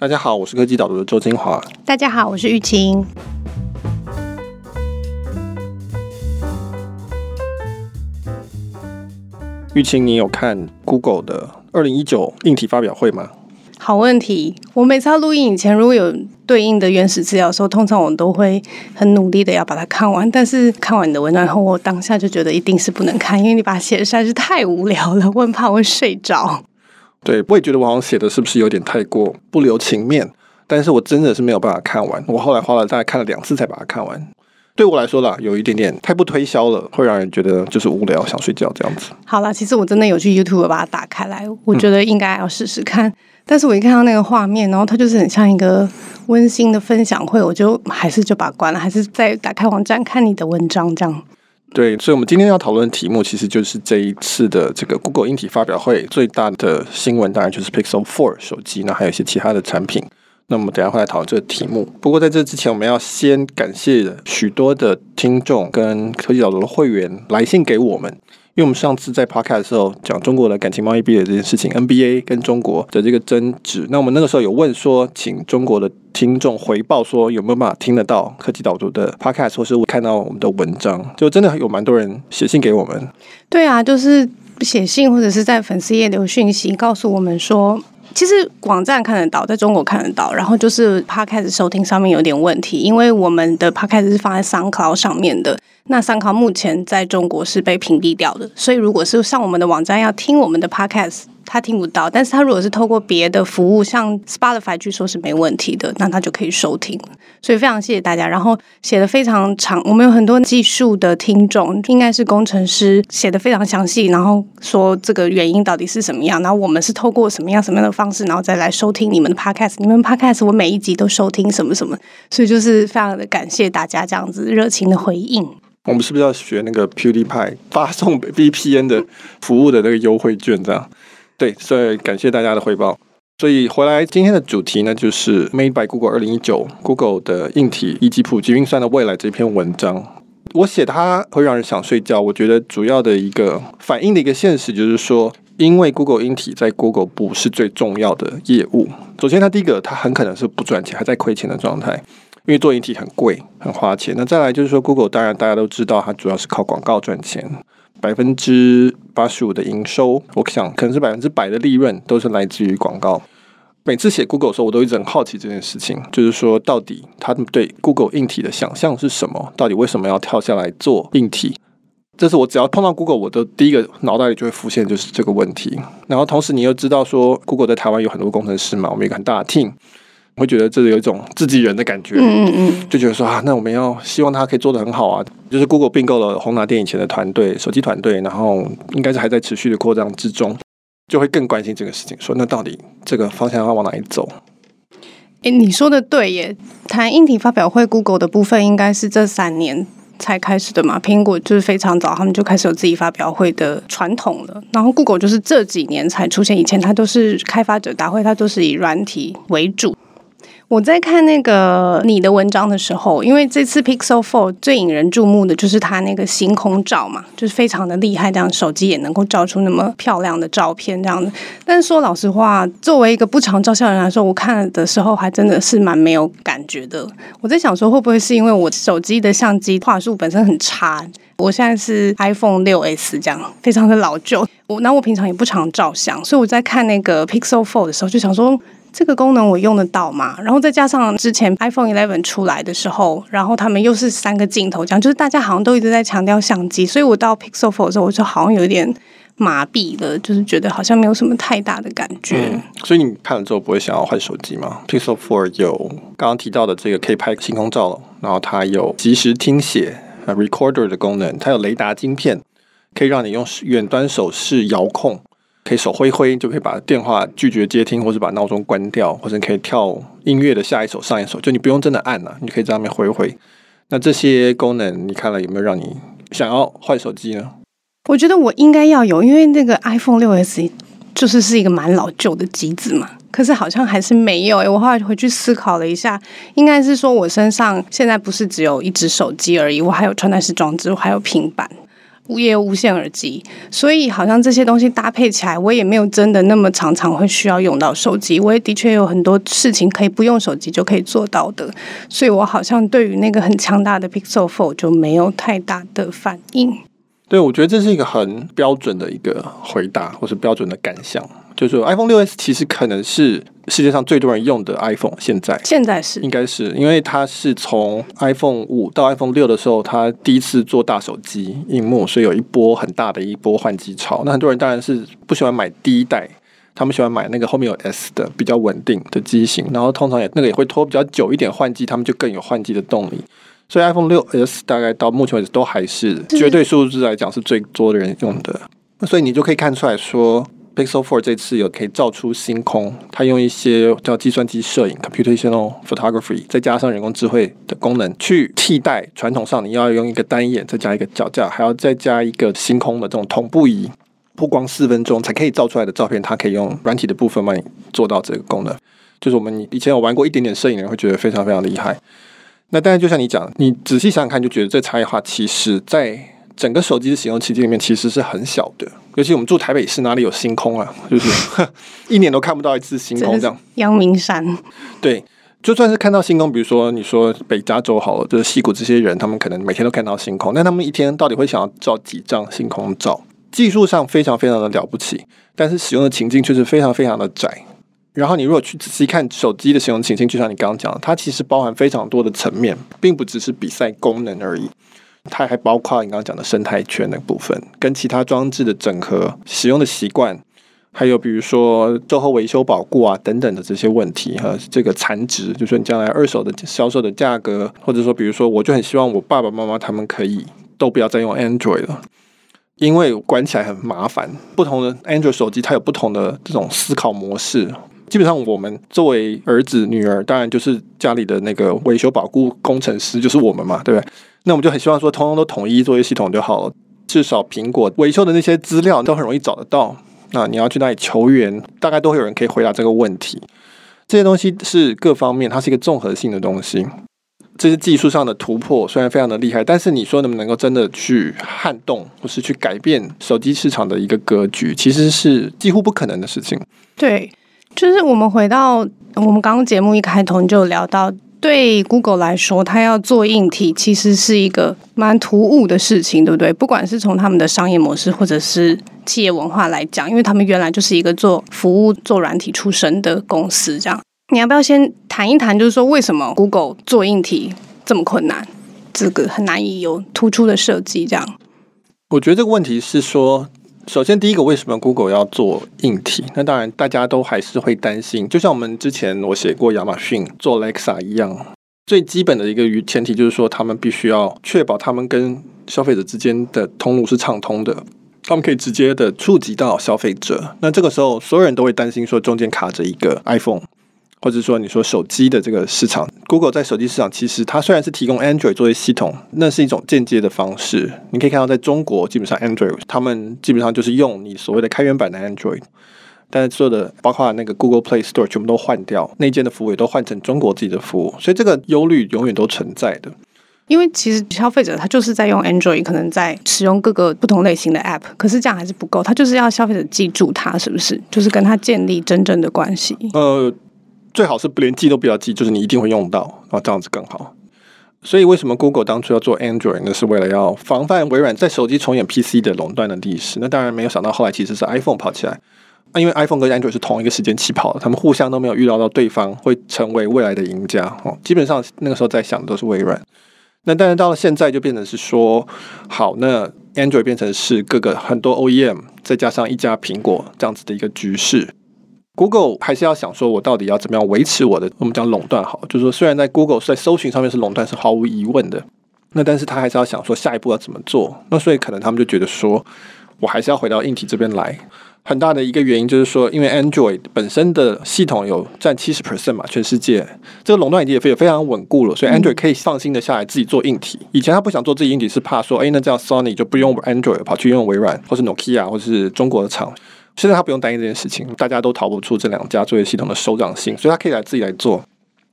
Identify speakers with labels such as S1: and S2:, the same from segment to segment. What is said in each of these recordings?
S1: 大家好，我是科技导读的周金华。
S2: 大家好，我是玉清。
S1: 玉清，你有看 Google 的二零一九硬体发表会吗？
S2: 好问题，我每次要录音以前，如果有对应的原始资料的时候，通常我都会很努力的要把它看完。但是看完你的文章后，我当下就觉得一定是不能看，因为你把它写的实在是太无聊了，我很怕我会睡着。
S1: 对，我也觉得我好像写的是不是有点太过不留情面？但是我真的是没有办法看完。我后来花了大概看了两次才把它看完。对我来说啦，有一点点太不推销了，会让人觉得就是无聊，想睡觉这样子。
S2: 好了，其实我真的有去 YouTube 把它打开来，我觉得应该要试试看。嗯、但是我一看到那个画面，然后它就是很像一个温馨的分享会，我就还是就把它关了，还是再打开网站看你的文章这样。
S1: 对，所以，我们今天要讨论的题目，其实就是这一次的这个 Google 硬体发表会最大的新闻，当然就是 Pixel Four 手机，那还有一些其他的产品。那我们等下会来讨论这个题目。不过在这之前，我们要先感谢许多的听众跟科技岛的会员来信给我们。因为我们上次在 Podcast 的时候讲中国的感情贸易壁垒这件事情，NBA 跟中国的这个争执，那我们那个时候有问说，请中国的听众回报说有没有办法听得到科技导读的 Podcast，或是看到我们的文章，就真的有蛮多人写信给我们。
S2: 对啊，就是写信或者是在粉丝页留讯息告诉我们说。其实网站看得到，在中国看得到，然后就是 Podcast 收听上面有点问题，因为我们的 Podcast 是放在 SoundCloud 上面的，那 SoundCloud 目前在中国是被屏蔽掉的，所以如果是上我们的网站要听我们的 Podcast。他听不到，但是他如果是透过别的服务，像 Spotify，据说是没问题的，那他就可以收听。所以非常谢谢大家，然后写的非常长，我们有很多技术的听众，应该是工程师，写的非常详细，然后说这个原因到底是什么样，然后我们是透过什么样什么样的方式，然后再来收听你们的 Podcast，你们 Podcast 我每一集都收听什么什么，所以就是非常的感谢大家这样子热情的回应。
S1: 我们是不是要学那个 PewDiePie 发送 VPN 的服务的那个优惠券这样？对，所以感谢大家的回报。所以回来今天的主题呢，就是 Made by Google 二零一九 Google 的硬体以及普及运算的未来这篇文章。我写它会让人想睡觉。我觉得主要的一个反映的一个现实就是说，因为 Google 硬体在 Google 不是最重要的业务。首先，它第一个，它很可能是不赚钱，还在亏钱的状态，因为做硬体很贵，很花钱。那再来就是说，Google 当然大家都知道，它主要是靠广告赚钱。百分之八十五的营收，我想可能是百分之百的利润都是来自于广告。每次写 Google 的时候，我都一直很好奇这件事情，就是说到底他们对 Google 硬体的想象是什么？到底为什么要跳下来做硬体？这是我只要碰到 Google，我的第一个脑袋里就会浮现就是这个问题。然后同时你又知道说 Google 在台湾有很多工程师嘛，我们有一个很大的 team。会觉得这里有一种自己人的感觉，嗯嗯嗯，就觉得说啊，那我们要希望他可以做得很好啊。就是 Google 并购了宏达电以前的团队，手机团队，然后应该是还在持续的扩张之中，就会更关心这个事情。说那到底这个方向要往哪里走？
S2: 诶，你说的对耶。谈硬体发表会，Google 的部分应该是这三年才开始的嘛。苹果就是非常早，他们就开始有自己发表会的传统了。然后 Google 就是这几年才出现，以前它都是开发者大会，它都是以软体为主。我在看那个你的文章的时候，因为这次 Pixel Four 最引人注目的就是它那个星空照嘛，就是非常的厉害，这样手机也能够照出那么漂亮的照片这样的。但是说老实话，作为一个不常照相人来说，我看的时候还真的是蛮没有感觉的。我在想说，会不会是因为我手机的相机画素本身很差？我现在是 iPhone 6s 这样，非常的老旧。我那我平常也不常照相，所以我在看那个 Pixel Four 的时候就想说。这个功能我用得到吗？然后再加上之前 iPhone Eleven 出来的时候，然后他们又是三个镜头，这样就是大家好像都一直在强调相机，所以我到 Pixel Four 的时候，我就好像有点麻痹了，就是觉得好像没有什么太大的感
S1: 觉。所以你看了之后不会想要换手机吗？Pixel Four 有刚刚提到的这个可以拍星空照，然后它有即时听写 Recorder 的功能，它有雷达晶片，可以让你用远端手势遥控。可以手挥挥就可以把电话拒绝接听，或者把闹钟关掉，或者你可以跳音乐的下一首、上一首，就你不用真的按了，你可以在上面挥挥。那这些功能你看了有没有让你想要换手机呢？
S2: 我觉得我应该要有，因为那个 iPhone 6s 就是是一个蛮老旧的机子嘛。可是好像还是没有诶，我后来回去思考了一下，应该是说我身上现在不是只有一只手机而已，我还有穿戴式装置，我还有平板。物业无线耳机，所以好像这些东西搭配起来，我也没有真的那么常常会需要用到手机。我也的确有很多事情可以不用手机就可以做到的，所以我好像对于那个很强大的 Pixel Four 就没有太大的反应。
S1: 对，我觉得这是一个很标准的一个回答，或是标准的感想。就是 iPhone 六 S 其实可能是世界上最多人用的 iPhone，现在
S2: 现在是
S1: 应该是因为它是从 iPhone 五到 iPhone 六的时候，它第一次做大手机荧幕，所以有一波很大的一波换机潮。那很多人当然是不喜欢买第一代，他们喜欢买那个后面有 S 的比较稳定的机型，然后通常也那个也会拖比较久一点换机，他们就更有换机的动力。所以 iPhone 六 S 大概到目前为止都还是绝对数字来讲是最多的人用的。那所以你就可以看出来说。Pixel 4这次有可以照出星空，它用一些叫计算机摄影 （computational photography） 再加上人工智慧的功能，去替代传统上你要用一个单眼再加一个脚架，还要再加一个星空的这种同步仪，曝光四分钟才可以照出来的照片，它可以用软体的部分帮你做到这个功能。就是我们以前有玩过一点点摄影的人会觉得非常非常厉害。那当然就像你讲，你仔细想想看，就觉得这差异化其实在。整个手机的使用奇迹里面其实是很小的，尤其我们住台北市，哪里有星空啊？就是一年都看不到一次星空这样。
S2: 阳明山。
S1: 对，就算是看到星空，比如说你说北加州好了，就是西谷这些人，他们可能每天都看到星空，但他们一天到底会想要照几张星空照？技术上非常非常的了不起，但是使用的情境却是非常非常的窄。然后你如果去仔细看手机的使用情境，就像你刚刚讲的，它其实包含非常多的层面，并不只是比赛功能而已。它还包括你刚刚讲的生态圈的部分，跟其他装置的整合、使用的习惯，还有比如说售后维修保固啊等等的这些问题和这个残值，就是说你将来二手的销售的价格，或者说比如说，我就很希望我爸爸妈妈他们可以都不要再用 Android 了，因为管起来很麻烦。不同的 Android 手机它有不同的这种思考模式。基本上我们作为儿子女儿，当然就是家里的那个维修保固工程师，就是我们嘛，对不对？那我们就很希望说，通通都统一作业系统就好了。至少苹果维修的那些资料都很容易找得到。那你要去那里求援，大概都会有人可以回答这个问题。这些东西是各方面，它是一个综合性的东西。这些技术上的突破虽然非常的厉害，但是你说能不能够真的去撼动，或是去改变手机市场的一个格局，其实是几乎不可能的事情。
S2: 对，就是我们回到我们刚刚节目一开头就聊到。对 Google 来说，它要做硬体其实是一个蛮突兀的事情，对不对？不管是从他们的商业模式，或者是企业文化来讲，因为他们原来就是一个做服务、做软体出身的公司，这样。你要不要先谈一谈，就是说为什么 Google 做硬体这么困难？这个很难以有突出的设计，这样。
S1: 我觉得这个问题是说。首先，第一个，为什么 Google 要做硬体？那当然，大家都还是会担心，就像我们之前我写过亚马逊做 Alexa 一样，最基本的一个前提就是说，他们必须要确保他们跟消费者之间的通路是畅通的，他们可以直接的触及到消费者。那这个时候，所有人都会担心说，中间卡着一个 iPhone。或者说，你说手机的这个市场，Google 在手机市场其实它虽然是提供 Android 作为系统，那是一种间接的方式。你可以看到，在中国基本上 Android 他们基本上就是用你所谓的开源版的 Android，但是所有的包括那个 Google Play Store 全部都换掉，内建的服务也都换成中国自己的服务，所以这个忧虑永远都存在的。
S2: 因为其实消费者他就是在用 Android，可能在使用各个不同类型的 App，可是这样还是不够，他就是要消费者记住他是不是，就是跟他建立真正的关系。
S1: 呃。最好是不连记都不要记，就是你一定会用到，然后这样子更好。所以为什么 Google 当初要做 Android 呢？是为了要防范微软在手机重演 PC 的垄断的历史。那当然没有想到后来其实是 iPhone 跑起来啊，因为 iPhone 跟 Android 是同一个时间起跑的，他们互相都没有预料到对方会成为未来的赢家哦。基本上那个时候在想的都是微软。那当然到了现在就变成是说，好，那 Android 变成是各个很多 OEM 再加上一家苹果这样子的一个局势。Google 还是要想说，我到底要怎么样维持我的我们讲垄断好，就是说，虽然在 Google 在搜寻上面是垄断是毫无疑问的，那但是他还是要想说下一步要怎么做。那所以可能他们就觉得说，我还是要回到硬体这边来。很大的一个原因就是说，因为 Android 本身的系统有占七十 percent 嘛，全世界这个垄断已经也非非常稳固了，所以 Android 可以放心的下来自己做硬体。以前他不想做自己硬体，是怕说，哎，那这样 Sony 就不用 Android 跑去用微软或是 Nokia 或是中国的厂。现在他不用担心这件事情，大家都逃不出这两家作业系统的手掌心，所以他可以来自己来做，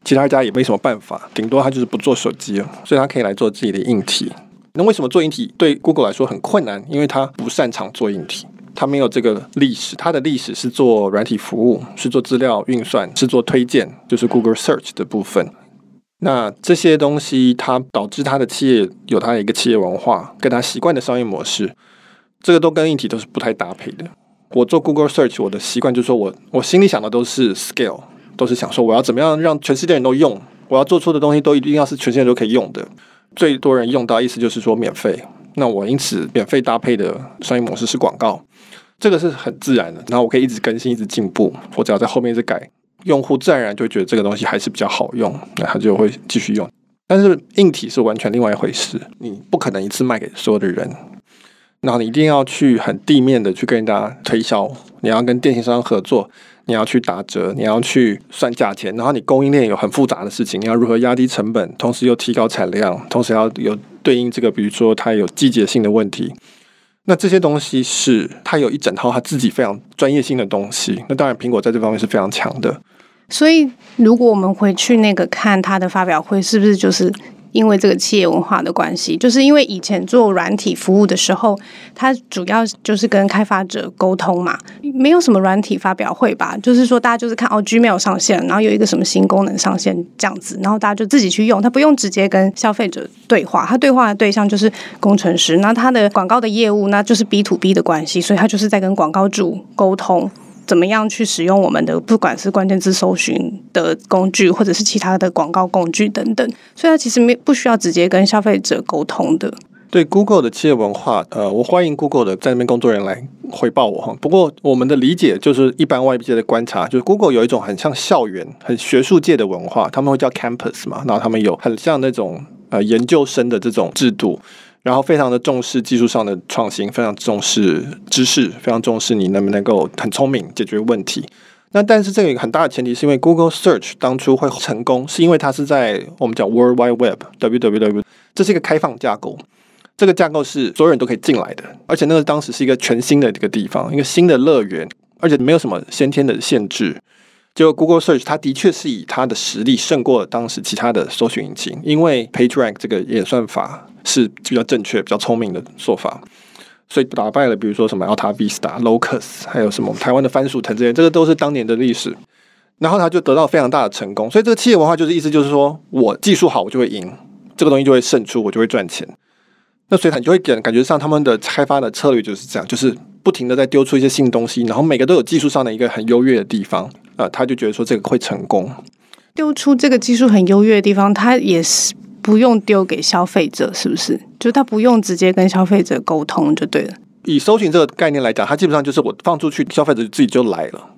S1: 其他家也没什么办法，顶多他就是不做手机了，所以他可以来做自己的硬体。那为什么做硬体对 Google 来说很困难？因为他不擅长做硬体，他没有这个历史。他的历史是做软体服务，是做资料运算，是做推荐，就是 Google Search 的部分。那这些东西，它导致它的企业有它的一个企业文化，跟它习惯的商业模式，这个都跟硬体都是不太搭配的。我做 Google Search，我的习惯就是说我我心里想的都是 scale，都是想说我要怎么样让全世界人都用，我要做出的东西都一定要是全世界都可以用的，最多人用到，意思就是说免费。那我因此免费搭配的商业模式是广告，这个是很自然的。然后我可以一直更新，一直进步，我只要在后面一直改。用户自然而然就觉得这个东西还是比较好用，那他就会继续用。但是硬体是完全另外一回事，你不可能一次卖给所有的人，然后你一定要去很地面的去跟人家推销，你要跟电信商合作，你要去打折，你要去算价钱，然后你供应链有很复杂的事情，你要如何压低成本，同时又提高产量，同时要有对应这个，比如说它有季节性的问题。那这些东西是它有一整套它自己非常专业性的东西。那当然，苹果在这方面是非常强的。
S2: 所以，如果我们回去那个看它的发表会，是不是就是？因为这个企业文化的关系，就是因为以前做软体服务的时候，它主要就是跟开发者沟通嘛，没有什么软体发表会吧？就是说大家就是看哦，Gmail 上线，然后有一个什么新功能上线这样子，然后大家就自己去用，他不用直接跟消费者对话，他对话的对象就是工程师，那他的广告的业务那就是 B to B 的关系，所以他就是在跟广告主沟通。怎么样去使用我们的不管是关键字搜寻的工具，或者是其他的广告工具等等，所以它其实没不需要直接跟消费者沟通的。
S1: 对 Google 的企业文化，呃，我欢迎 Google 的在那边工作人员来回报我哈。不过我们的理解就是一般外界的观察，就是 Google 有一种很像校园、很学术界的文化，他们会叫 Campus 嘛，然后他们有很像那种呃研究生的这种制度。然后非常的重视技术上的创新，非常重视知识，非常重视你能不能够很聪明解决问题。那但是这个很大的前提是因为 Google Search 当初会成功，是因为它是在我们讲 World Wide Web（WWW），这是一个开放架构，这个架构是所有人都可以进来的，而且那个当时是一个全新的一个地方，一个新的乐园，而且没有什么先天的限制。就 Google Search，它的确是以它的实力胜过当时其他的搜寻引擎，因为 PageRank 这个演算法。是比较正确、比较聪明的做法，所以打败了比如说什么 AltaVista、Locus，还有什么台湾的番薯藤这些，这个都是当年的历史。然后他就得到非常大的成功，所以这个企业文化就是意思就是说我技术好，我就会赢，这个东西就会胜出，我就会赚钱。那所以他就会感感觉上他们的开发的策略就是这样，就是不停的在丢出一些新东西，然后每个都有技术上的一个很优越的地方，呃，他就觉得说这个会成功。
S2: 丢出这个技术很优越的地方，他也是。不用丢给消费者，是不是？就他不用直接跟消费者沟通就对了。
S1: 以搜寻这个概念来讲，它基本上就是我放出去，消费者自己就来了，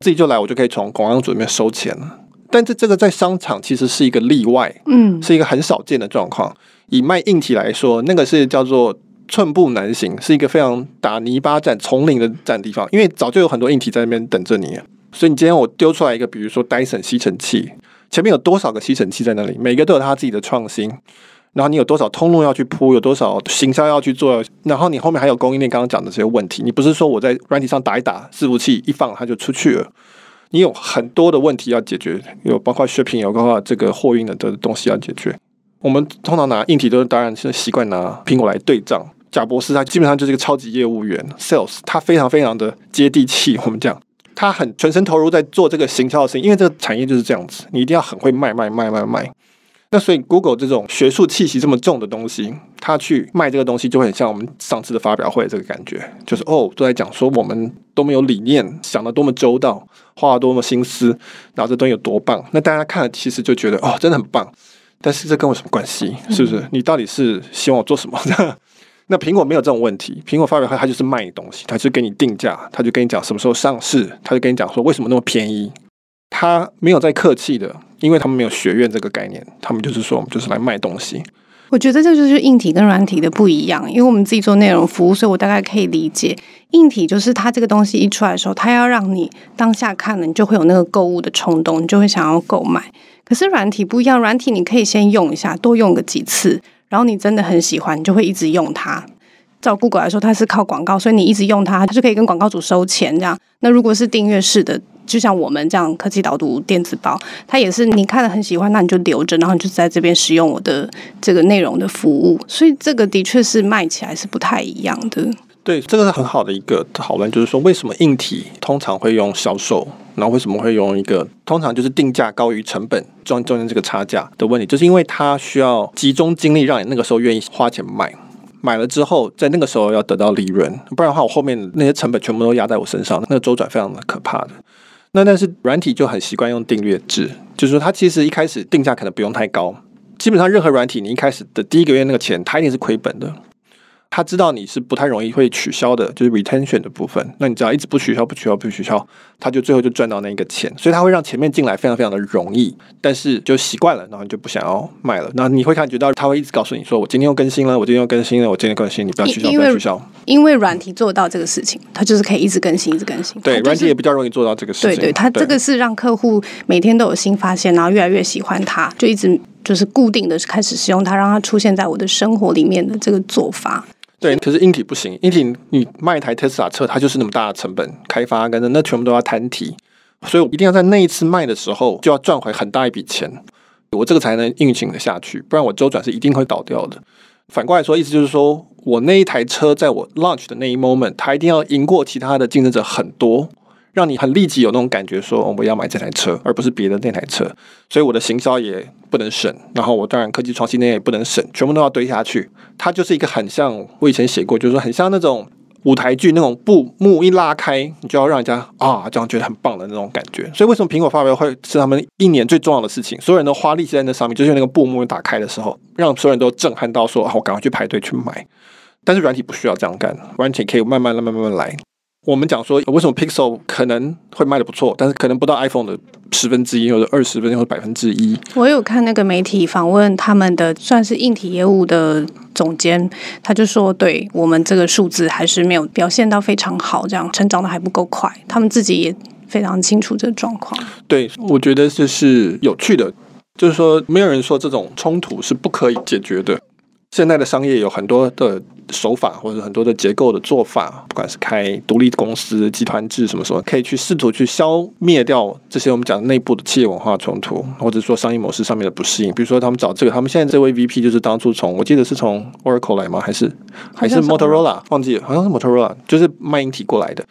S1: 自己就来，我就可以从广告主里面收钱了。但是这个在商场其实是一个例外，嗯，是一个很少见的状况。以卖硬体来说，那个是叫做寸步难行，是一个非常打泥巴战、丛林的战地方，因为早就有很多硬体在那边等着你。所以你今天我丢出来一个，比如说 Dyson 吸尘器。前面有多少个吸尘器在那里？每个都有它自己的创新。然后你有多少通路要去铺，有多少行销要去做？然后你后面还有供应链刚刚讲的这些问题。你不是说我在软体上打一打，伺服器一放它就出去了？你有很多的问题要解决，有包括 shipping，有包括这个货运的的东西要解决。我们通常拿硬体都是当然是习惯拿苹果来对账。贾博士他基本上就是一个超级业务员，sales，他非常非常的接地气。我们讲。他很全身投入在做这个行销的事情，因为这个产业就是这样子，你一定要很会卖卖卖卖卖。那所以 Google 这种学术气息这么重的东西，他去卖这个东西就会很像我们上次的发表会这个感觉，就是哦都在讲说我们多么有理念，想得多么周到，花了多么心思，然后这东西有多棒。那大家看了其实就觉得哦真的很棒，但是这跟我什么关系？是不是？你到底是希望我做什么？那苹果没有这种问题，苹果发表会它就是卖你东西，它就给你定价，它就跟你讲什么时候上市，它就跟你讲说为什么那么便宜，它没有在客气的，因为他们没有学院这个概念，他们就是说我们就是来卖东西。
S2: 我觉得这就是硬体跟软体的不一样，因为我们自己做内容服务，所以我大概可以理解，硬体就是它这个东西一出来的时候，它要让你当下看了，你就会有那个购物的冲动，你就会想要购买。可是软体不一样，软体你可以先用一下，多用个几次。然后你真的很喜欢，你就会一直用它。照 Google 来说，它是靠广告，所以你一直用它，它就可以跟广告主收钱这样。那如果是订阅式的，就像我们这样科技导读电子报，它也是你看了很喜欢，那你就留着，然后你就在这边使用我的这个内容的服务。所以这个的确是卖起来是不太一样的。
S1: 对，这个是很好的一个讨论，就是说为什么硬体通常会用销售，然后为什么会用一个通常就是定价高于成本，中中间这个差价的问题，就是因为它需要集中精力，让你那个时候愿意花钱买。买了之后，在那个时候要得到利润，不然的话，我后面那些成本全部都压在我身上，那个周转非常的可怕的。那但是软体就很习惯用订阅制，就是说它其实一开始定价可能不用太高，基本上任何软体你一开始的第一个月那个钱，它一定是亏本的。他知道你是不太容易会取消的，就是 retention 的部分。那你只要一直不取消、不取消、不取消，他就最后就赚到那个钱。所以他会让前面进来非常非常的容易，但是就习惯了，然后你就不想要卖了。那你会感觉到他会一直告诉你说：“我今天又更新了，我今天又更新了，我今天更新，你不要取消，不要取消。”
S2: 因为软体做到这个事情，它就是可以一直更新、一直更新。
S1: 对，软体也比较容易做到这个事情。
S2: 对对，它这个是让客户每天都有新发现，然后越来越喜欢它，就一直就是固定的开始使用它，让它出现在我的生活里面的这个做法。
S1: 对，可是硬体不行。硬体你卖一台特斯拉车，它就是那么大的成本，开发跟着那全部都要摊提，所以我一定要在那一次卖的时候就要赚回很大一笔钱，我这个才能运行的下去，不然我周转是一定会倒掉的。反过来说，意思就是说我那一台车在我 launch 的那一 moment，它一定要赢过其他的竞争者很多。让你很立即有那种感觉，说我要买这台车，而不是别的那台车。所以我的行销也不能省，然后我当然科技创新那也不能省，全部都要堆下去。它就是一个很像我以前写过，就是说很像那种舞台剧那种布幕一拉开，你就要让人家啊这样觉得很棒的那种感觉。所以为什么苹果发表会是他们一年最重要的事情？所有人都花力气在那上面，就是那个布幕一打开的时候，让所有人都震撼到说啊，我赶快去排队去买。但是软体不需要这样干，软体可以慢慢、慢慢、慢慢来。我们讲说，为什么 Pixel 可能会卖得不错，但是可能不到 iPhone 的十分之一，或者二十分之一，或者百分之一。
S2: 我有看那个媒体访问他们的算是硬体业务的总监，他就说，对我们这个数字还是没有表现到非常好，这样成长的还不够快。他们自己也非常清楚这个状况。
S1: 对，我觉得这是有趣的，就是说，没有人说这种冲突是不可以解决的。现在的商业有很多的手法，或者很多的结构的做法，不管是开独立公司、集团制什么什么，可以去试图去消灭掉这些我们讲的内部的企业文化冲突，或者说商业模式上面的不适应。比如说，他们找这个，他们现在这位 VP 就是当初从我记得是从 Oracle 来吗？还是还是 Motorola？忘记了，好像是 Motorola，就是卖硬体过来的。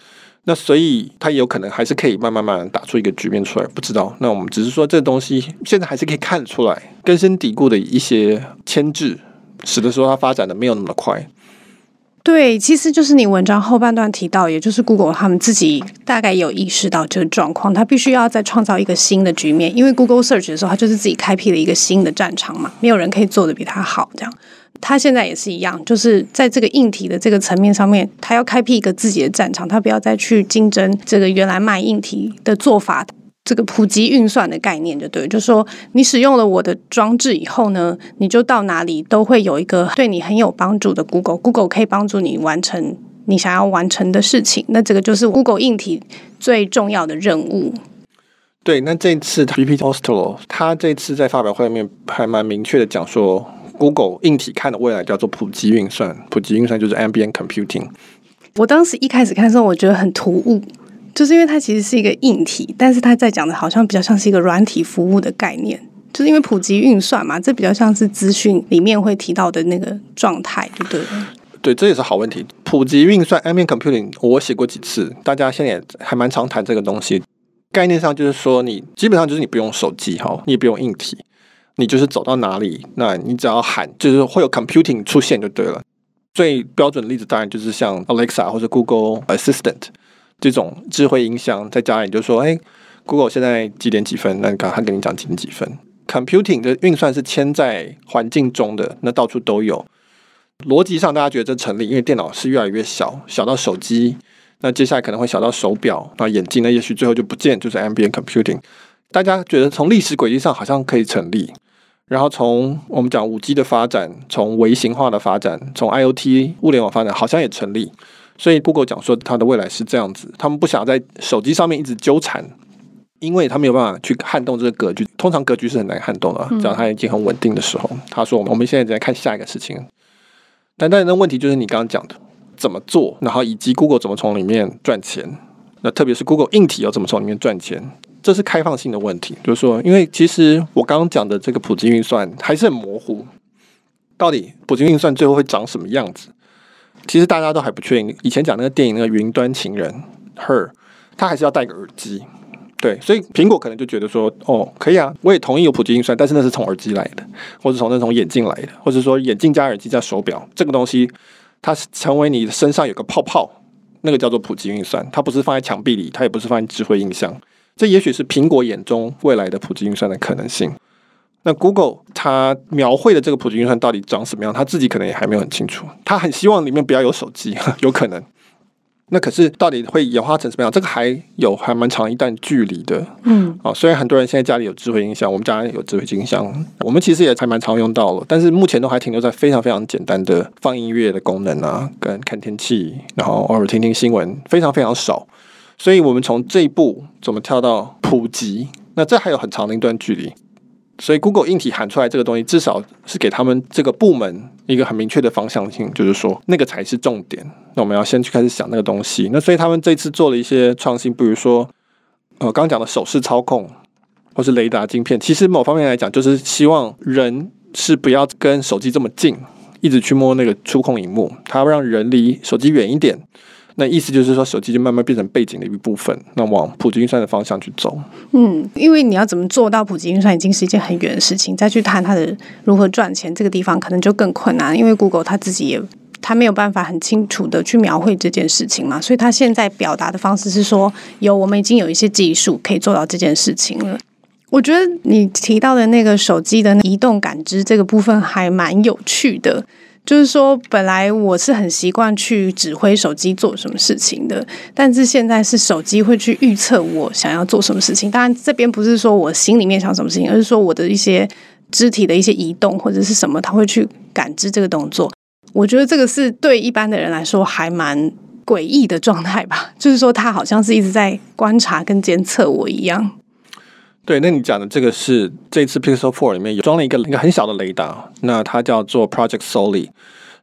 S1: 那所以他也有可能还是可以慢慢慢慢打出一个局面出来，不知道。那我们只是说，这个东西现在还是可以看出来根深蒂固的一些牵制。使得说它发展的没有那么快。
S2: 对，其实就是你文章后半段提到，也就是 Google 他们自己大概有意识到这个状况，他必须要再创造一个新的局面。因为 Google Search 的时候，它就是自己开辟了一个新的战场嘛，没有人可以做得比它好。这样，它现在也是一样，就是在这个硬体的这个层面上面，它要开辟一个自己的战场，它不要再去竞争这个原来卖硬体的做法。这个普及运算的概念就对，就是说你使用了我的装置以后呢，你就到哪里都会有一个对你很有帮助的 Google，Google 可以帮助你完成你想要完成的事情。那这个就是 Google 硬体最重要的任务。
S1: 对，那这次 VP Osterloh 他这次在发表会里面还蛮明确的讲说，Google 硬体看的未来叫做普及运算，普及运算就是 Ambient Computing。
S2: 我当时一开始看的时候，我觉得很突兀。就是因为它其实是一个硬体，但是它在讲的好像比较像是一个软体服务的概念，就是因为普及运算嘛，这比较像是资讯里面会提到的那个状态，对不对？
S1: 对，这也是好问题。普及运算 （ambient computing） 我写过几次，大家现在也还蛮常谈这个东西。概念上就是说，你基本上就是你不用手机哈，你也不用硬体，你就是走到哪里，那你只要喊，就是会有 computing 出现就对了。最标准的例子当然就是像 Alexa 或者 Google Assistant。这种智慧音箱在家里就说：“哎，Google 现在几点几分？那刚刚他跟你讲几点几分。Computing 的运算是嵌在环境中的，那到处都有。逻辑上大家觉得这成立，因为电脑是越来越小，小到手机，那接下来可能会小到手表，那眼镜，那也许最后就不见，就是 Ambient Computing。大家觉得从历史轨迹上好像可以成立，然后从我们讲五 G 的发展，从微型化的发展，从 IoT 物联网发展，好像也成立。”所以，Google 讲说它的未来是这样子，他们不想在手机上面一直纠缠，因为他没有办法去撼动这个格局。通常格局是很难撼动的，只要它已经很稳定的时候。他说：“我们现在在看下一个事情。”但但是那问题就是你刚刚讲的，怎么做，然后以及 Google 怎么从里面赚钱。那特别是 Google 硬体要怎么从里面赚钱，这是开放性的问题。就是说，因为其实我刚刚讲的这个普及运算还是很模糊，到底普及运算最后会长什么样子？其实大家都还不确定。以前讲那个电影那个云端情人 Her，他还是要戴个耳机。对，所以苹果可能就觉得说，哦，可以啊，我也同意有普及运算，但是那是从耳机来的，或者从那从眼镜来的，或者说眼镜加耳机加手表这个东西，它是成为你身上有个泡泡。那个叫做普及运算，它不是放在墙壁里，它也不是放在智慧音箱，这也许是苹果眼中未来的普及运算的可能性。那 Google 它描绘的这个普及运算到底长什么样，它自己可能也还没有很清楚。它很希望里面不要有手机，有可能。那可是到底会演化成什么样？这个还有还蛮长一段距离的。嗯，啊，虽然很多人现在家里有智慧音箱，我们家有智慧音箱，我们其实也还蛮常用到了，但是目前都还停留在非常非常简单的放音乐的功能啊，跟看天气，然后偶尔听听新闻，非常非常少。所以我们从这一步怎么跳到普及？那这还有很长的一段距离。所以，Google 硬体喊出来这个东西，至少是给他们这个部门一个很明确的方向性，就是说那个才是重点。那我们要先去开始想那个东西。那所以他们这次做了一些创新，比如说，呃，刚讲的手势操控，或是雷达晶片，其实某方面来讲，就是希望人是不要跟手机这么近，一直去摸那个触控荧幕，它要让人离手机远一点。那意思就是说，手机就慢慢变成背景的一部分，那往普及运算的方向去走。
S2: 嗯，因为你要怎么做到普及运算，已经是一件很远的事情。再去谈它的如何赚钱，这个地方可能就更困难。因为 Google 它自己也，它没有办法很清楚的去描绘这件事情嘛，所以它现在表达的方式是说，有我们已经有一些技术可以做到这件事情了。我觉得你提到的那个手机的移动感知这个部分还蛮有趣的。就是说，本来我是很习惯去指挥手机做什么事情的，但是现在是手机会去预测我想要做什么事情。当然，这边不是说我心里面想什么事情，而是说我的一些肢体的一些移动或者是什么，它会去感知这个动作。我觉得这个是对一般的人来说还蛮诡异的状态吧。就是说，它好像是一直在观察跟监测我一样。
S1: 对，那你讲的这个是这次 Pixel Four 里面有装了一个一个很小的雷达，那它叫做 Project Soli，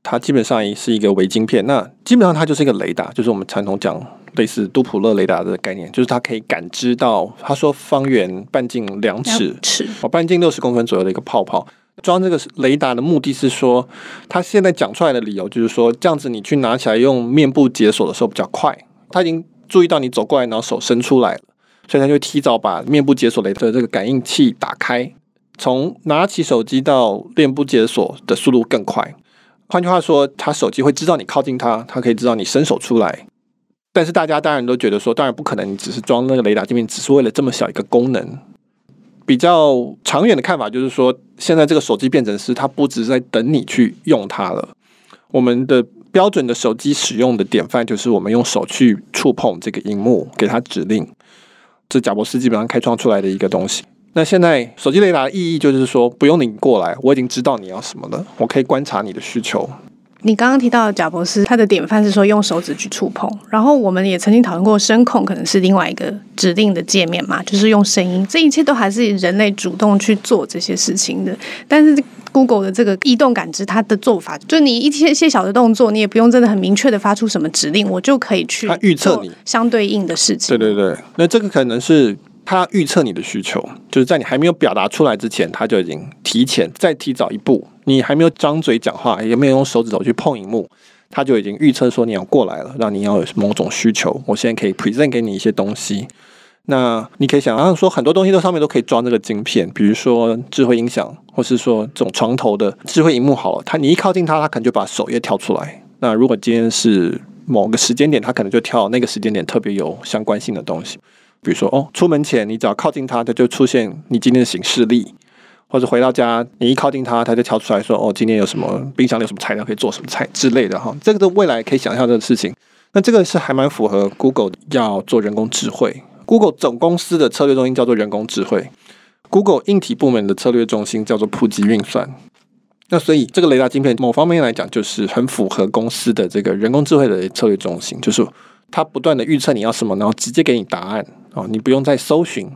S1: 它基本上是一个微晶片，那基本上它就是一个雷达，就是我们传统讲类似多普勒雷达的概念，就是它可以感知到，他说方圆半径两尺，尺哦，半径六十公分左右的一个泡泡。装这个雷达的目的是说，他现在讲出来的理由就是说，这样子你去拿起来用面部解锁的时候比较快，他已经注意到你走过来，然后手伸出来了。所以他就提早把面部解锁雷的这个感应器打开，从拿起手机到面部解锁的速度更快。换句话说，他手机会知道你靠近他，他可以知道你伸手出来。但是大家当然都觉得说，当然不可能，你只是装那个雷达界面，只是为了这么小一个功能。比较长远的看法就是说，现在这个手机变成是它不只是在等你去用它了。我们的标准的手机使用的典范就是我们用手去触碰这个荧幕，给它指令。这贾博士基本上开创出来的一个东西。那现在手机雷达的意义就是说，不用你过来，我已经知道你要什么了，我可以观察你的需求。
S2: 你刚刚提到的贾博士，他的典范是说用手指去触碰，然后我们也曾经讨论过声控可能是另外一个指定的界面嘛，就是用声音。这一切都还是人类主动去做这些事情的，但是。Google 的这个移动感知，它的做法就你一些些小的动作，你也不用真的很明确的发出什么指令，我就可以去预测你相对应的事情。
S1: 对对对，那这个可能是它预测你的需求，就是在你还没有表达出来之前，它就已经提前再提早一步，你还没有张嘴讲话，也没有用手指头去碰荧幕，它就已经预测说你要过来了，让你要有某种需求，我现在可以 present 给你一些东西。那你可以想象说，很多东西都上面都可以装这个晶片，比如说智慧音响，或是说这种床头的智慧荧幕。好了，它你一靠近它，它可能就把首页跳出来。那如果今天是某个时间点，它可能就跳那个时间点特别有相关性的东西，比如说哦，出门前你只要靠近它，它就出现你今天的行事历；或者回到家，你一靠近它，它就跳出来说哦，今天有什么冰箱里有什么材料可以做什么菜之类的哈。这个都未来可以想象的事情。那这个是还蛮符合 Google 要做人工智慧。Google 总公司的策略中心叫做人工智慧，Google 硬体部门的策略中心叫做普及运算。那所以这个雷达晶片某方面来讲，就是很符合公司的这个人工智慧的策略中心，就是它不断的预测你要什么，然后直接给你答案哦，你不用再搜寻。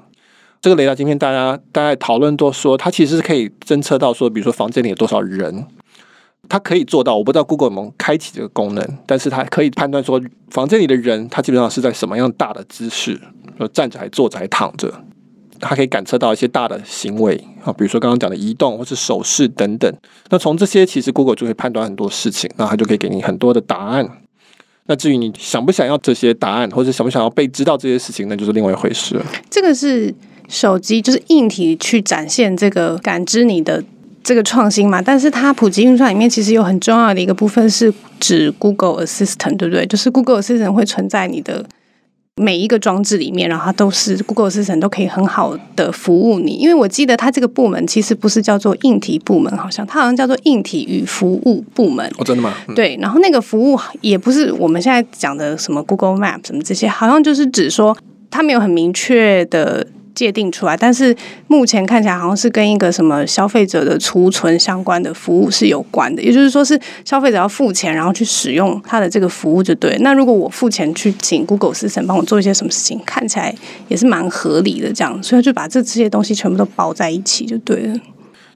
S1: 这个雷达晶片，大家大家讨论都说，它其实是可以侦测到说，比如说房间里有多少人，它可以做到，我不知道 Google 有没有开启这个功能，但是它可以判断说，房间里的人他基本上是在什么样大的姿势，说站着还坐着还躺着，它可以感测到一些大的行为啊，比如说刚刚讲的移动或是手势等等。那从这些其实 Google 就可以判断很多事情，那它就可以给你很多的答案。那至于你想不想要这些答案，或者想不想要被知道这些事情，那就是另外一回事了。
S2: 这个是手机就是硬体去展现这个感知你的。这个创新嘛，但是它普及运算里面其实有很重要的一个部分是指 Google Assistant，对不对？就是 Google Assistant 会存在你的每一个装置里面，然后它都是 Google Assistant 都可以很好的服务你。因为我记得它这个部门其实不是叫做硬体部门，好像它好像叫做硬体与服务部门。
S1: 哦，真的吗？嗯、
S2: 对，然后那个服务也不是我们现在讲的什么 Google Map 什么这些，好像就是指说它没有很明确的。界定出来，但是目前看起来好像是跟一个什么消费者的储存相关的服务是有关的，也就是说是消费者要付钱，然后去使用它的这个服务就对。那如果我付钱去请 Google Assistant 帮我做一些什么事情，看起来也是蛮合理的这样，所以就把这这些东西全部都包在一起就对了。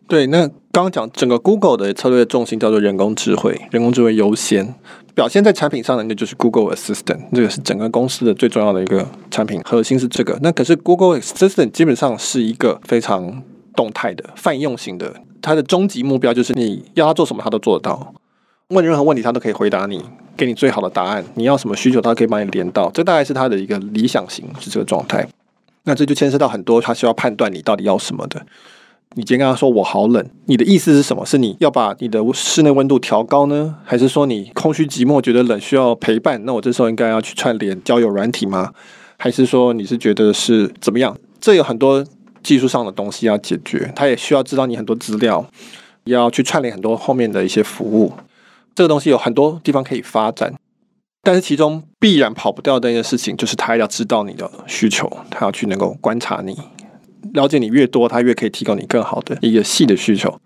S1: 对，那刚刚讲整个 Google 的策略重心叫做人工智慧，人工智慧优先。表现在产品上的那就是 Google Assistant，这个是整个公司的最重要的一个产品核心是这个。那可是 Google Assistant 基本上是一个非常动态的泛用型的，它的终极目标就是你要它做什么，它都做得到。问任何问题，它都可以回答你，给你最好的答案。你要什么需求，它可以帮你连到。这大概是它的一个理想型是这个状态。那这就牵涉到很多，它需要判断你到底要什么的。你今天跟他说我好冷，你的意思是什么？是你要把你的室内温度调高呢，还是说你空虚寂寞觉得冷需要陪伴？那我这时候应该要去串联交友软体吗？还是说你是觉得是怎么样？这有很多技术上的东西要解决，他也需要知道你很多资料，要去串联很多后面的一些服务。这个东西有很多地方可以发展，但是其中必然跑不掉的一件事情就是他要知道你的需求，他要去能够观察你。了解你越多，他越可以提供你更好的一个细的需求。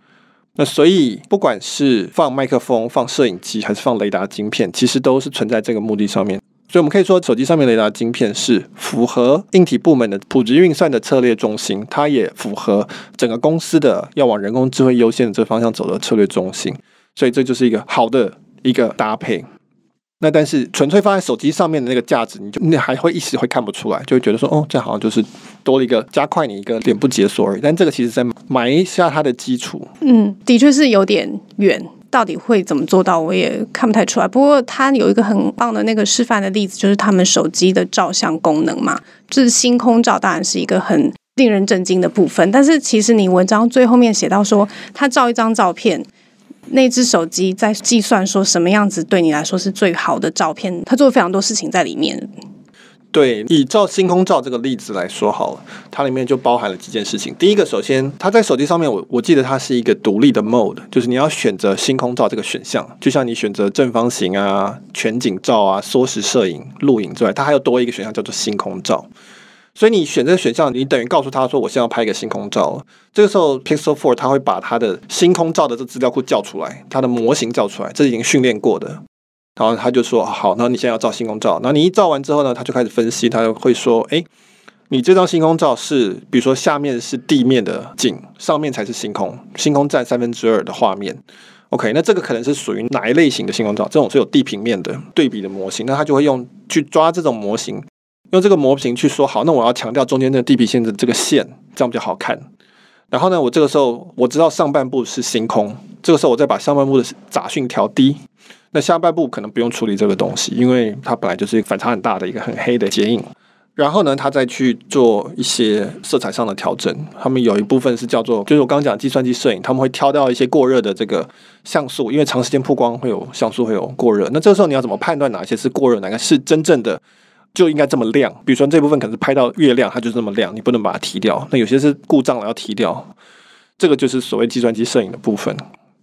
S1: 那所以，不管是放麦克风、放摄影机，还是放雷达晶片，其实都是存在这个目的上面。所以，我们可以说，手机上面雷达晶片是符合硬体部门的普及运算的策略中心，它也符合整个公司的要往人工智慧优先的这方向走的策略中心。所以，这就是一个好的一个搭配。那但是纯粹放在手机上面的那个价值，你就你还会一时会看不出来，就会觉得说，哦，这好像就是多了一个加快你一个脸部解锁而已。但这个其实在埋下它的基础。
S2: 嗯，的确是有点远，到底会怎么做到，我也看不太出来。不过它有一个很棒的那个示范的例子，就是他们手机的照相功能嘛，就是星空照，当然是一个很令人震惊的部分。但是其实你文章最后面写到说，他照一张照片。那只手机在计算说什么样子对你来说是最好的照片，它做了非常多事情在里面。
S1: 对，以照星空照这个例子来说好了，它里面就包含了几件事情。第一个，首先它在手机上面，我我记得它是一个独立的 mode，就是你要选择星空照这个选项，就像你选择正方形啊、全景照啊、缩时摄影、录影之外，它还有多一个选项叫做星空照。所以你选这个选项，你等于告诉他说：“我现在要拍一个星空照。”这个时候，Pixel Four 它会把它的星空照的这资料库叫出来，它的模型叫出来，这是已经训练过的。然后他就说：“好，那你现在要照星空照。”然后你一照完之后呢，他就开始分析，他就会说：“诶，你这张星空照是，比如说下面是地面的景，上面才是星空，星空占三分之二的画面。OK，那这个可能是属于哪一类型的星空照？这种是有地平面的对比的模型，那他就会用去抓这种模型。”用这个模型去说好，那我要强调中间的地平线的这个线，这样比较好看。然后呢，我这个时候我知道上半部是星空，这个时候我再把上半部的杂讯调低，那下半部可能不用处理这个东西，因为它本来就是一个反差很大的一个很黑的剪影。然后呢，他再去做一些色彩上的调整。他们有一部分是叫做，就是我刚刚讲计算机摄影，他们会挑掉一些过热的这个像素，因为长时间曝光会有像素会有过热。那这个时候你要怎么判断哪些是过热，哪个是真正的？就应该这么亮，比如说这部分可能是拍到月亮，它就这么亮，你不能把它提掉。那有些是故障了要提掉，这个就是所谓计算机摄影的部分。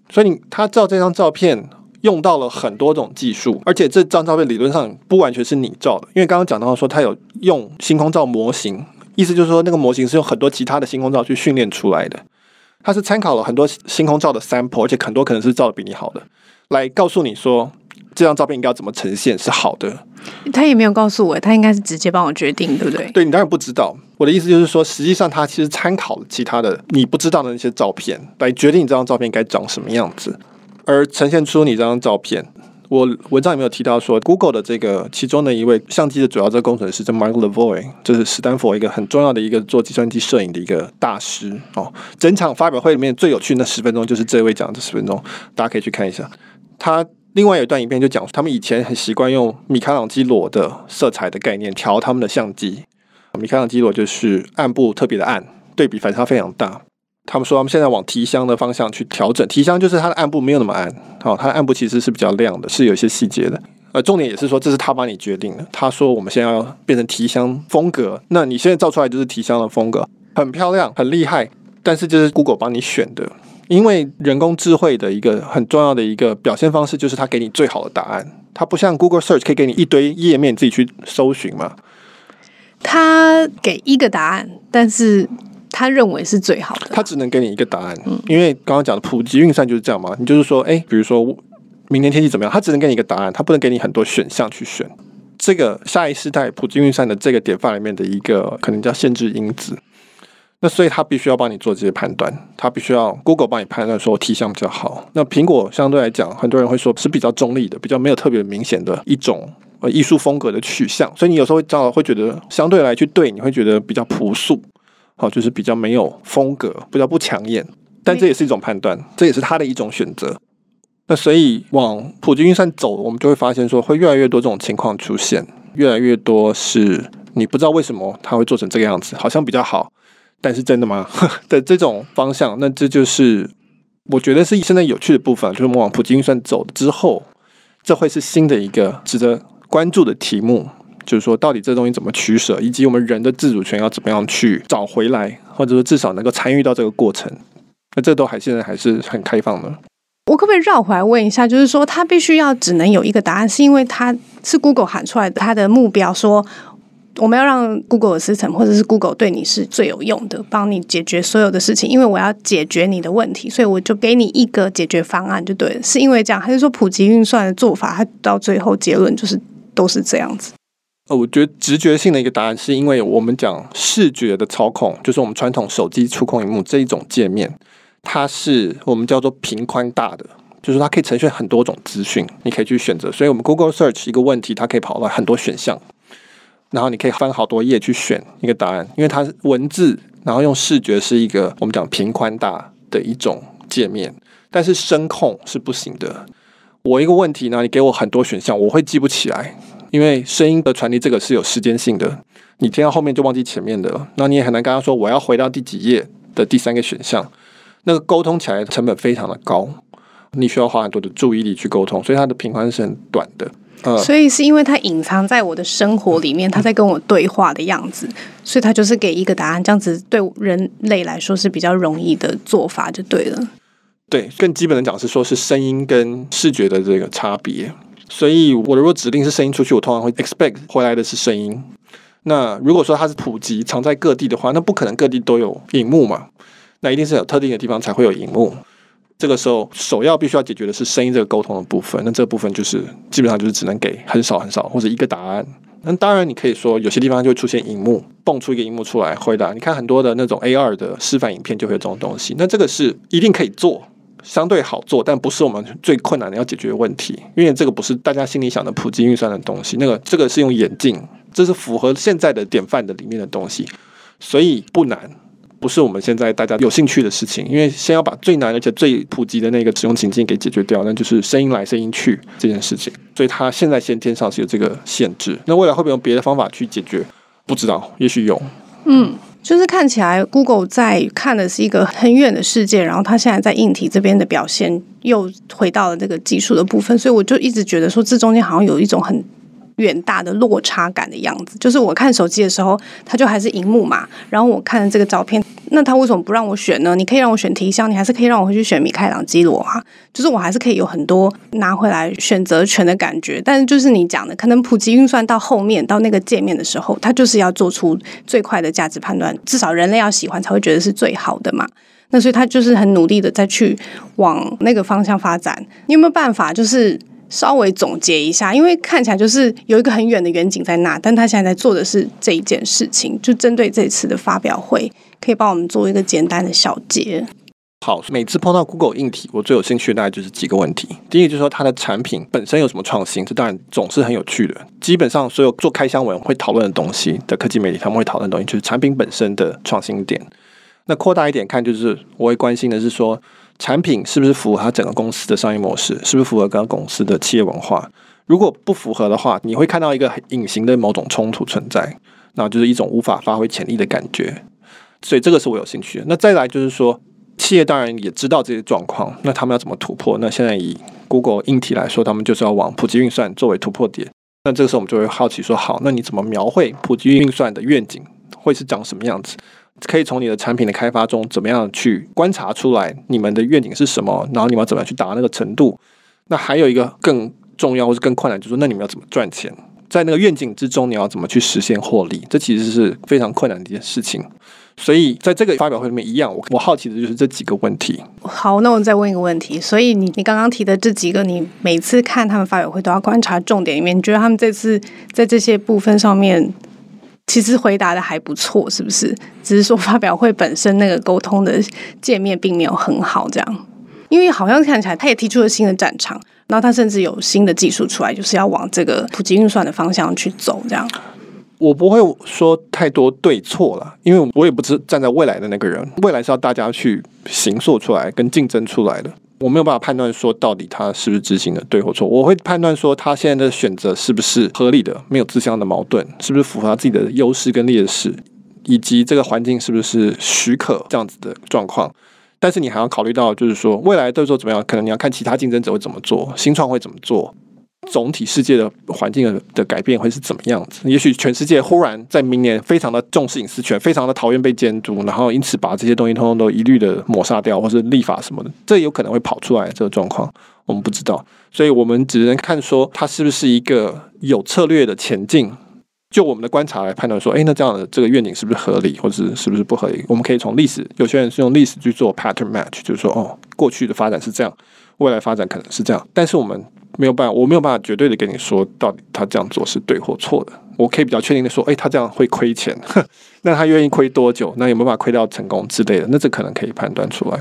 S1: 所以你他照这张照片用到了很多种技术，而且这张照片理论上不完全是你照的，因为刚刚讲到说他有用星空照模型，意思就是说那个模型是用很多其他的星空照去训练出来的，它是参考了很多星空照的 sample，而且很多可能是照的比你好的，来告诉你说。这张照片应该要怎么呈现是好的？
S2: 他也没有告诉我，他应该是直接帮我决定，对不对？
S1: 对，你当然不知道。我的意思就是说，实际上他其实参考了其他的你不知道的那些照片，来决定你这张照片该长什么样子。而呈现出你这张照片。我文章里面有提到说，Google 的这个其中的一位相机的主要这个工程师叫 Mark Lavoie，就是史丹佛一个很重要的一个做计算机摄影的一个大师哦。整场发表会里面最有趣的十分钟就是这位讲的十分钟，大家可以去看一下。他另外有一段影片就讲，他们以前很习惯用米开朗基罗的色彩的概念调他们的相机。米开朗基罗就是暗部特别的暗，对比反差非常大。他们说他们现在往提香的方向去调整，提香就是它的暗部没有那么暗，好，它的暗部其实是比较亮的，是有一些细节的。呃，重点也是说这是他帮你决定的。他说我们现在要变成提香风格，那你现在照出来就是提香的风格，很漂亮，很厉害。但是就是 Google 帮你选的，因为人工智慧的一个很重要的一个表现方式就是它给你最好的答案，它不像 Google Search 可以给你一堆页面自己去搜寻嘛。
S2: 它给一个答案，但是。他认为是最好的，
S1: 他只能给你一个答案，嗯、因为刚刚讲的普及运算就是这样嘛。你就是说，哎，比如说明天天气怎么样，他只能给你一个答案，他不能给你很多选项去选。这个下一世代普及运算的这个典范里面的一个可能叫限制因子，那所以他必须要帮你做这些判断，他必须要 Google 帮你判断说题项比较好。那苹果相对来讲，很多人会说是比较中立的，比较没有特别明显的一种呃艺术风格的取向，所以你有时候会照会觉得相对来去对，你会觉得比较朴素。好，就是比较没有风格，比较不抢眼，但这也是一种判断，这也是他的一种选择。那所以往普及运算走，我们就会发现说，会越来越多这种情况出现，越来越多是你不知道为什么他会做成这个样子，好像比较好，但是真的吗？的这种方向，那这就是我觉得是现在有趣的部分，就是我们往普及运算走之后，这会是新的一个值得关注的题目。就是说，到底这东西怎么取舍，以及我们人的自主权要怎么样去找回来，或者说至少能够参与到这个过程，那这都还现在还是很开放的。
S2: 我可不可以绕回来问一下，就是说，他必须要只能有一个答案，是因为他是 Google 喊出来的，他的目标说我们要让 Google 的词层或者是 Google 对你是最有用的，帮你解决所有的事情，因为我要解决你的问题，所以我就给你一个解决方案就对。是因为这样，还是说普及运算的做法，它到最后结论就是都是这样子？
S1: 呃，我觉得直觉性的一个答案，是因为我们讲视觉的操控，就是我们传统手机触控萤幕这一种界面，它是我们叫做平宽大的，就是它可以呈现很多种资讯，你可以去选择。所以，我们 Google Search 一个问题，它可以跑到很多选项，然后你可以翻好多页去选一个答案，因为它文字，然后用视觉是一个我们讲平宽大的一种界面，但是声控是不行的。我一个问题呢，你给我很多选项，我会记不起来。因为声音的传递，这个是有时间性的，你听到后面就忘记前面的了，那你也很难跟他说我要回到第几页的第三个选项，那个沟通起来成本非常的高，你需要花很多的注意力去沟通，所以它的平宽是很短的。呃，
S2: 所以是因为它隐藏在我的生活里面，它在跟我对话的样子，所以它就是给一个答案，这样子对人类来说是比较容易的做法，就对了。
S1: 对，更基本的讲是说，是声音跟视觉的这个差别。所以，我如果指令是声音出去，我通常会 expect 回来的是声音。那如果说它是普及藏在各地的话，那不可能各地都有荧幕嘛？那一定是有特定的地方才会有荧幕。这个时候，首要必须要解决的是声音这个沟通的部分。那这个部分就是基本上就是只能给很少很少或者一个答案。那当然，你可以说有些地方就会出现荧幕，蹦出一个荧幕出来回答。你看很多的那种 AR 的示范影片就会有这种东西。那这个是一定可以做。相对好做，但不是我们最困难的要解决的问题，因为这个不是大家心里想的普及运算的东西。那个这个是用眼镜，这是符合现在的典范的里面的东西，所以不难，不是我们现在大家有兴趣的事情。因为先要把最难而且最普及的那个使用情境给解决掉，那就是声音来声音去这件事情。所以它现在先天上是有这个限制。那未来会不会用别的方法去解决？不知道，也许有。
S2: 嗯。就是看起来，Google 在看的是一个很远的世界，然后它现在在硬体这边的表现又回到了这个技术的部分，所以我就一直觉得说，这中间好像有一种很。远大的落差感的样子，就是我看手机的时候，它就还是荧幕嘛。然后我看了这个照片，那它为什么不让我选呢？你可以让我选提香，你还是可以让我回去选米开朗基罗啊。就是我还是可以有很多拿回来选择权的感觉。但是就是你讲的，可能普及运算到后面到那个界面的时候，它就是要做出最快的价值判断，至少人类要喜欢才会觉得是最好的嘛。那所以它就是很努力的再去往那个方向发展。你有没有办法就是？稍微总结一下，因为看起来就是有一个很远的远景在那，但他现在在做的是这一件事情，就针对这次的发表会，可以帮我们做一个简单的小结。
S1: 好，每次碰到 Google 硬体，我最有兴趣的大概就是几个问题。第一个就是说它的产品本身有什么创新，这当然总是很有趣的。基本上所有做开箱文会讨论的东西的科技媒体，他们会讨论的东西就是产品本身的创新点。那扩大一点看，就是我会关心的是说，产品是不是符合它整个公司的商业模式，是不是符合跟公司的企业文化？如果不符合的话，你会看到一个很隐形的某种冲突存在，那就是一种无法发挥潜力的感觉。所以这个是我有兴趣的。那再来就是说。企业当然也知道这些状况，那他们要怎么突破？那现在以 Google 硬体来说，他们就是要往普及运算作为突破点。那这个时候我们就会好奇说：好，那你怎么描绘普及运算的愿景会是长什么样子？可以从你的产品的开发中怎么样去观察出来你们的愿景是什么？然后你们要怎么样去达那个程度？那还有一个更重要或是更困难，就是说，那你们要怎么赚钱？在那个愿景之中，你要怎么去实现获利？这其实是非常困难的一件事情。所以在这个发表会里面一样，我我好奇的就是这几个问题。
S2: 好，那我再问一个问题。所以你你刚刚提的这几个，你每次看他们发表会都要观察重点里面，你觉得他们这次在这些部分上面其实回答的还不错，是不是？只是说发表会本身那个沟通的界面并没有很好，这样。因为好像看起来他也提出了新的战场，然后他甚至有新的技术出来，就是要往这个普及运算的方向去走，这样。
S1: 我不会说太多对错了，因为我也不是站在未来的那个人。未来是要大家去形塑出来跟竞争出来的，我没有办法判断说到底他是不是执行的对或错。我会判断说他现在的选择是不是合理的，没有自相的矛盾，是不是符合他自己的优势跟劣势，以及这个环境是不是许可这样子的状况。但是你还要考虑到，就是说未来对手怎么样，可能你要看其他竞争者会怎么做，新创会怎么做。总体世界的环境的的改变会是怎么样子？也许全世界忽然在明年非常的重视隐私权，非常的讨厌被监督，然后因此把这些东西通通都一律的抹杀掉，或是立法什么的，这有可能会跑出来这个状况，我们不知道，所以我们只能看说它是不是一个有策略的前进。就我们的观察来判断说，哎，那这样的这个愿景是不是合理，或者是是不是不合理？我们可以从历史，有些人是用历史去做 pattern match，就是说，哦，过去的发展是这样，未来发展可能是这样，但是我们。没有办法，我没有办法绝对的跟你说到底他这样做是对或错的。我可以比较确定的说，哎，他这样会亏钱，那他愿意亏多久？那有没有办法亏到成功之类的？那这可能可以判断出来。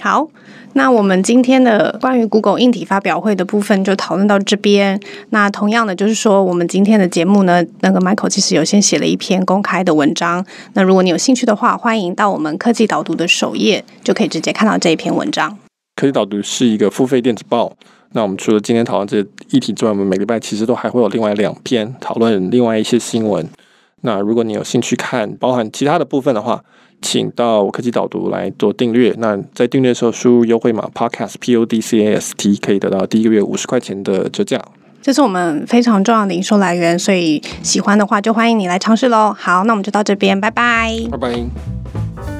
S2: 好，那我们今天的关于 Google 硬体发表会的部分就讨论到这边。那同样的，就是说我们今天的节目呢，那个 Michael 其实有先写了一篇公开的文章。那如果你有兴趣的话，欢迎到我们科技导读的首页，就可以直接看到这一篇文章。
S1: 科技导读是一个付费电子报。那我们除了今天讨论这些议题之外，我们每个礼拜其实都还会有另外两篇讨论另外一些新闻。那如果你有兴趣看包含其他的部分的话，请到科技导读来做订阅。那在订阅的时候输入优惠码 podcast p o d c a s t 可以得到第一个月五十块钱的折价。
S2: 这是我们非常重要的营收来源，所以喜欢的话就欢迎你来尝试喽。好，那我们就到这边，拜拜，
S1: 拜拜。